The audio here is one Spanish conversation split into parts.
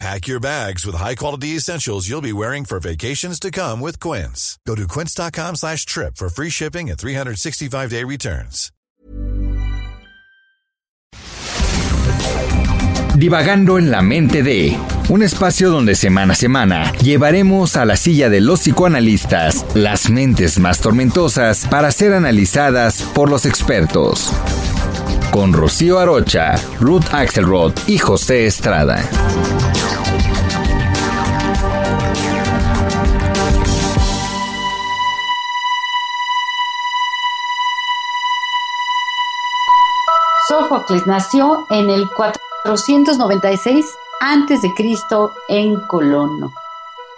Pack your bags with high-quality essentials you'll be wearing for vacations to come with Quince. Go to quince.com slash trip for free shipping and 365-day returns. Divagando en la mente de... Un espacio donde semana a semana llevaremos a la silla de los psicoanalistas las mentes más tormentosas para ser analizadas por los expertos. Con Rocío Arocha, Ruth Axelrod y José Estrada. Sófocles nació en el 496 a.C. en Colono.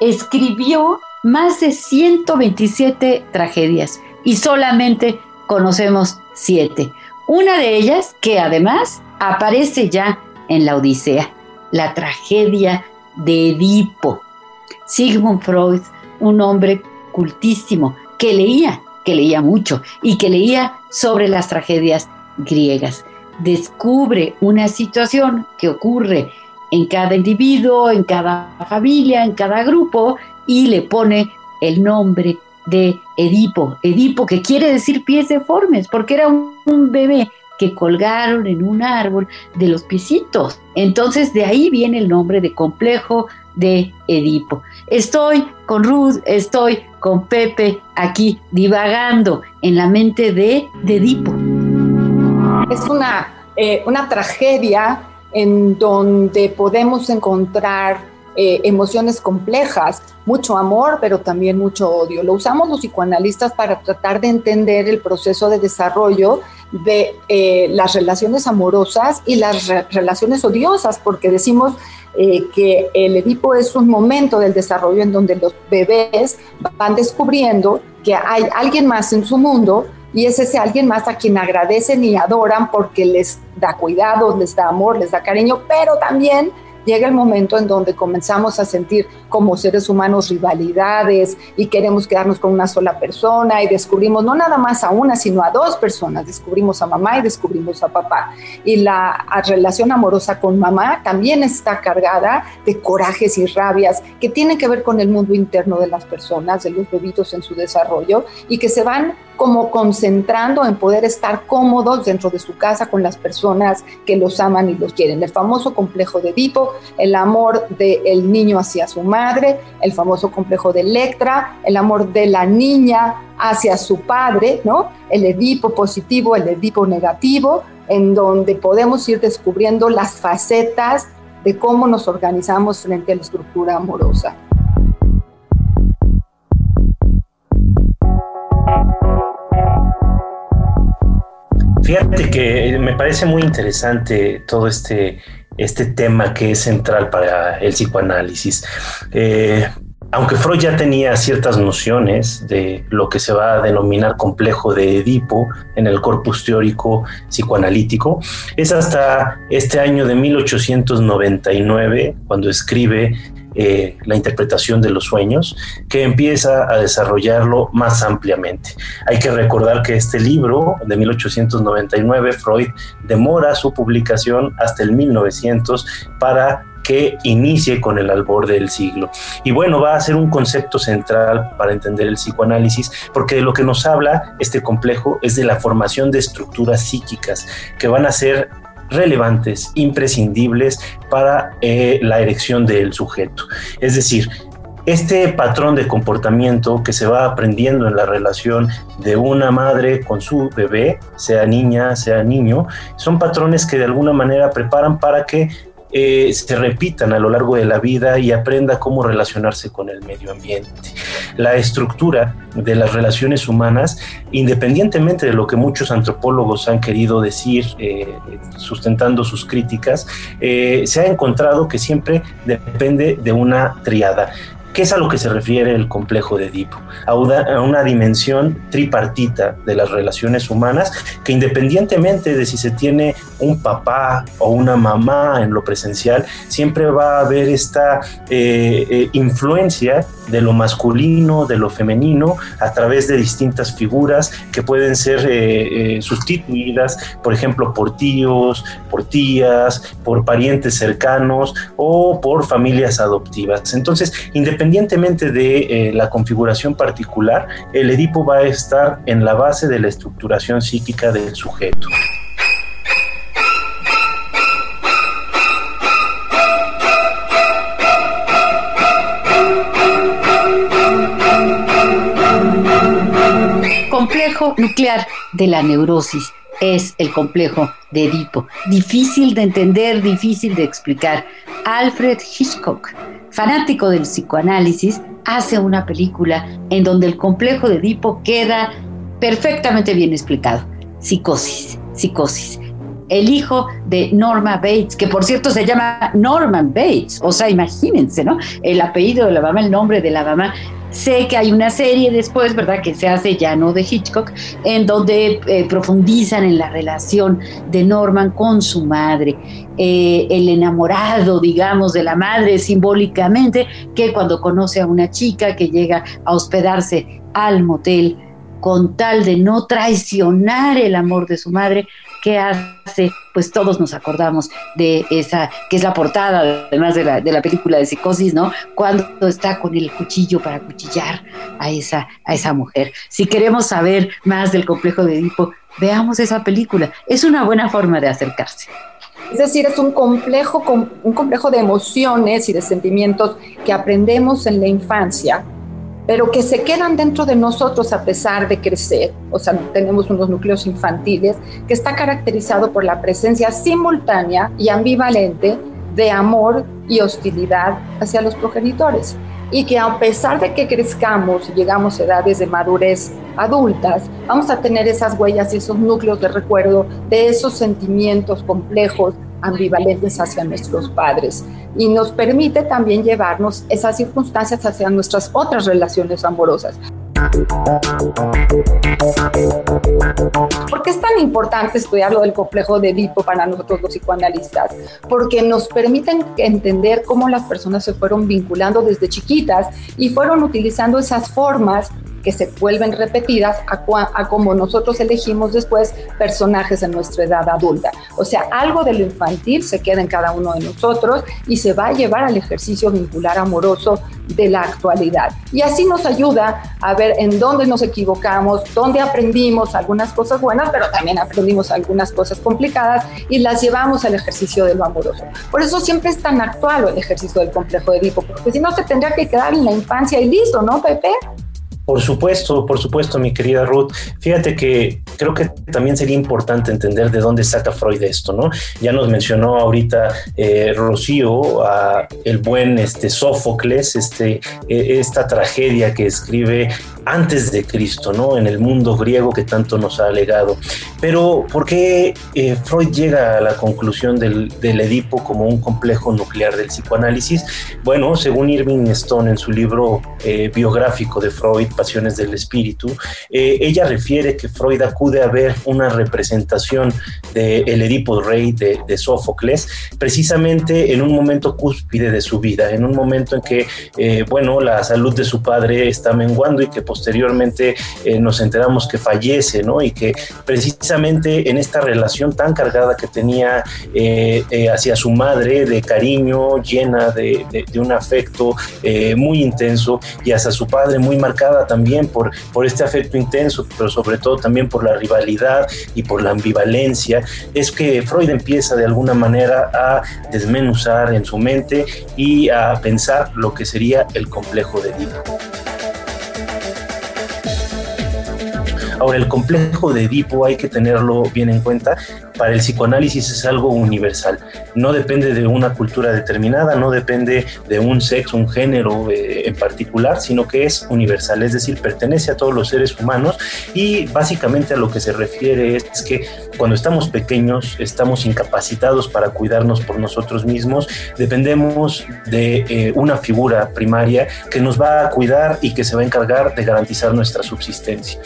Escribió más de 127 tragedias y solamente conocemos siete. Una de ellas que además aparece ya en la Odisea, la tragedia de Edipo. Sigmund Freud, un hombre cultísimo que leía, que leía mucho y que leía sobre las tragedias griegas descubre una situación que ocurre en cada individuo, en cada familia, en cada grupo, y le pone el nombre de Edipo. Edipo, que quiere decir pies deformes, porque era un, bebé que colgaron en un árbol de los piecitos. Entonces de ahí viene el nombre de complejo de Edipo. Estoy con Ruth, estoy con Pepe aquí divagando en la mente de, de Edipo es una, eh, una tragedia en donde podemos encontrar eh, emociones complejas, mucho amor, pero también mucho odio. Lo usamos los psicoanalistas para tratar de entender el proceso de desarrollo de eh, las relaciones amorosas y las relaciones odiosas, porque decimos que el Edipo es un momento del desarrollo en donde los bebés van descubriendo que hay alguien más en su mundo y es ese alguien más a quien agradecen y adoran porque les da cuidado, les da amor, les da cariño, pero también llega el momento en donde comenzamos a sentir como seres humanos rivalidades y queremos quedarnos con una sola persona y descubrimos no nada más a una, sino a dos personas. Descubrimos a mamá y descubrimos a papá. Y la relación amorosa con mamá también está cargada de corajes y rabias que tienen que ver con el mundo interno de las personas, de los bebitos en su desarrollo y que se van como concentrando en poder estar cómodos dentro de su casa con las personas que los aman y los quieren. El famoso complejo de Edipo, el amor del niño hacia su madre, el famoso complejo de Electra, el amor de la niña hacia su padre, ¿no? El Edipo positivo, el Edipo negativo, en donde podemos ir descubriendo las facetas de cómo nos organizamos frente a la estructura amorosa. Fíjate que me parece muy interesante todo este, este tema que es central para el psicoanálisis. Eh, aunque Freud ya tenía ciertas nociones de lo que se va a denominar complejo de Edipo en el corpus teórico psicoanalítico, es hasta este año de 1899 cuando escribe eh, la interpretación de los sueños, que empieza a desarrollarlo más ampliamente. Hay que recordar que este libro de 1899, Freud demora su publicación hasta el 1900 para que inicie con el albor del siglo. Y bueno, va a ser un concepto central para entender el psicoanálisis, porque de lo que nos habla este complejo es de la formación de estructuras psíquicas que van a ser relevantes, imprescindibles para eh, la erección del sujeto. Es decir, este patrón de comportamiento que se va aprendiendo en la relación de una madre con su bebé, sea niña, sea niño, son patrones que de alguna manera preparan para que eh, se repitan a lo largo de la vida y aprenda cómo relacionarse con el medio ambiente. La estructura de las relaciones humanas, independientemente de lo que muchos antropólogos han querido decir, eh, sustentando sus críticas, eh, se ha encontrado que siempre depende de una triada ¿Qué es a lo que se refiere el complejo de Edipo? A una, dimensión tripartita de las relaciones humanas que independientemente de si se tiene un papá o una mamá en lo presencial, siempre va a haber esta eh, eh, influencia de lo masculino, de lo femenino, a través de distintas figuras que pueden ser eh, sustituidas, por ejemplo, por tíos, por tías, por parientes cercanos o por familias adoptivas. Entonces, independientemente de la configuración particular, el Edipo va a estar en la base de la estructuración psíquica del sujeto. Nuclear de la neurosis es el complejo de Edipo. Difícil de entender, difícil de explicar. Alfred Hitchcock, fanático del psicoanálisis, hace una película en donde el complejo de Edipo queda perfectamente bien explicado. Psicosis, psicosis. El hijo de Norma Bates, que por cierto se llama Norman Bates, o sea, imagínense, ¿no? El apellido de la mamá, el nombre de la mamá, Sé que hay una serie después, ¿verdad?, que se hace ya no de Hitchcock, en donde eh, profundizan en la relación de Norman con su madre, eh, el enamorado, digamos, de la madre simbólicamente, que cuando conoce a una chica que llega a hospedarse al motel, con tal de no traicionar el amor de su madre, ¿qué hace? Pues todos nos acordamos de esa, que es la portada, además de la, de la película de Psicosis, ¿no? Cuando está con el cuchillo para cuchillar a esa, a esa mujer. Si queremos saber más del complejo de Edipo, veamos esa película. Es una buena forma de acercarse. Es decir, es un complejo, un complejo de emociones y de sentimientos que aprendemos en la infancia pero que se quedan dentro de nosotros a pesar de crecer. O sea, tenemos unos núcleos infantiles que está caracterizado por la presencia simultánea y ambivalente de amor y hostilidad hacia los progenitores. Y que a pesar de que crezcamos y llegamos a edades de madurez adultas, vamos a tener esas huellas y esos núcleos de recuerdo de esos sentimientos complejos ambivalentes hacia nuestros padres y nos permite también llevarnos esas circunstancias hacia nuestras otras relaciones amorosas. ¿Por qué es tan importante estudiar lo del complejo de Edipo para nosotros los psicoanalistas? Porque nos permiten entender cómo las personas se fueron vinculando desde chiquitas y fueron utilizando esas formas que se vuelven repetidas a, como nosotros elegimos después personajes en nuestra edad adulta. O sea, algo de lo infantil se queda en cada uno de nosotros y se va a llevar al ejercicio vincular amoroso de la actualidad. Y así nos ayuda a ver en dónde nos equivocamos, dónde aprendimos algunas cosas buenas, pero también aprendimos algunas cosas complicadas y las llevamos al ejercicio de lo amoroso. Por eso siempre es tan actual el ejercicio del complejo de Edipo, porque si no se tendría que quedar en la infancia y listo, ¿no, Pepe? Por supuesto, por supuesto, mi querida Ruth. Fíjate que creo que también sería importante entender de dónde saca Freud esto, ¿no? Ya nos mencionó ahorita eh, Rocío a el buen este, Sófocles, este, e, esta tragedia que escribe antes de Cristo, ¿no? En el mundo griego que tanto nos ha legado. Pero, ¿por qué eh, Freud llega a la conclusión del, Edipo como un complejo nuclear del psicoanálisis? Bueno, según Irving Stone en su libro eh, biográfico de Freud, Pasiones del Espíritu, eh, ella refiere que Freud acude a ver una representación del el Edipo Rey de, de, Sófocles, precisamente en un momento cúspide de su vida, en un momento en que, bueno, la salud de su padre está menguando y que posteriormente eh, nos enteramos que fallece, ¿no? Y que precisamente en esta relación tan cargada que tenía eh, eh, hacia su madre, de cariño, llena de, un afecto muy intenso, y hacia su padre, muy marcada también por, por este afecto intenso, pero sobre todo también por la rivalidad y por la ambivalencia, es que Freud empieza de alguna manera a desmenuzar en su mente y a pensar lo que sería el complejo de Edipo. Ahora, el complejo de Edipo hay que tenerlo bien en cuenta para el psicoanálisis es algo universal. No depende de una cultura determinada, no depende de un sexo, un género eh, en particular, sino que es universal, es decir, pertenece a todos los seres humanos y básicamente a lo que se refiere es que cuando estamos pequeños estamos incapacitados para cuidarnos por nosotros mismos, dependemos de eh, una figura primaria que nos va a cuidar y que se va a encargar de garantizar nuestra subsistencia.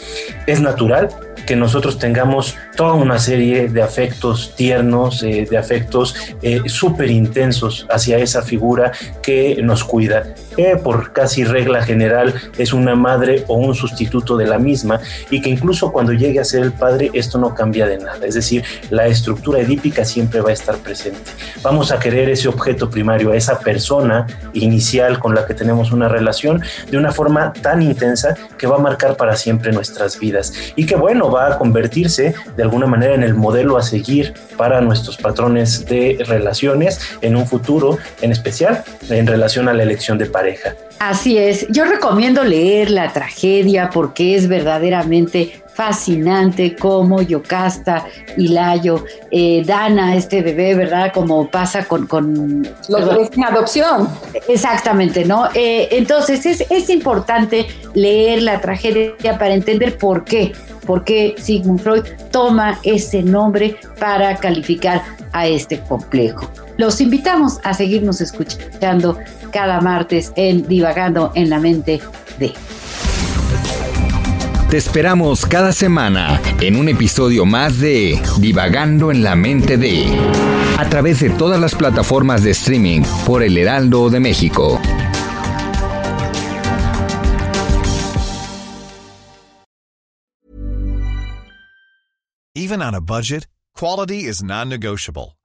Es natural que nosotros tengamos toda una serie de afectos tiernos, eh, de afectos eh, súper intensos hacia esa figura que nos cuida, que por casi regla general es una madre o un sustituto de la misma y que incluso cuando llegue a ser el padre esto no cambia de nada, es decir, la estructura edípica siempre va a estar presente. Vamos a querer ese objeto primario, esa persona inicial con la que tenemos una relación de una forma tan intensa que va a marcar para siempre nuestras vidas y que bueno, va a convertirse de alguna manera en el modelo a seguir para nuestros patrones de relaciones en un futuro, en especial en relación a la elección de pareja. Así es, yo recomiendo leer la tragedia porque es verdaderamente fascinante como Yocasta y Layo eh, dan a este bebé, ¿verdad? Como pasa con... con Los bebés en adopción. Exactamente, ¿no? Eh, entonces es, es importante leer la tragedia para entender por qué, por qué Sigmund Freud toma ese nombre para calificar a este complejo. Los invitamos a seguirnos escuchando cada martes en Divagando en la mente de... Te esperamos cada semana en un episodio más de Divagando en la mente de a través de todas las plataformas de streaming por El Heraldo de México. Even on a budget, quality is non-negotiable.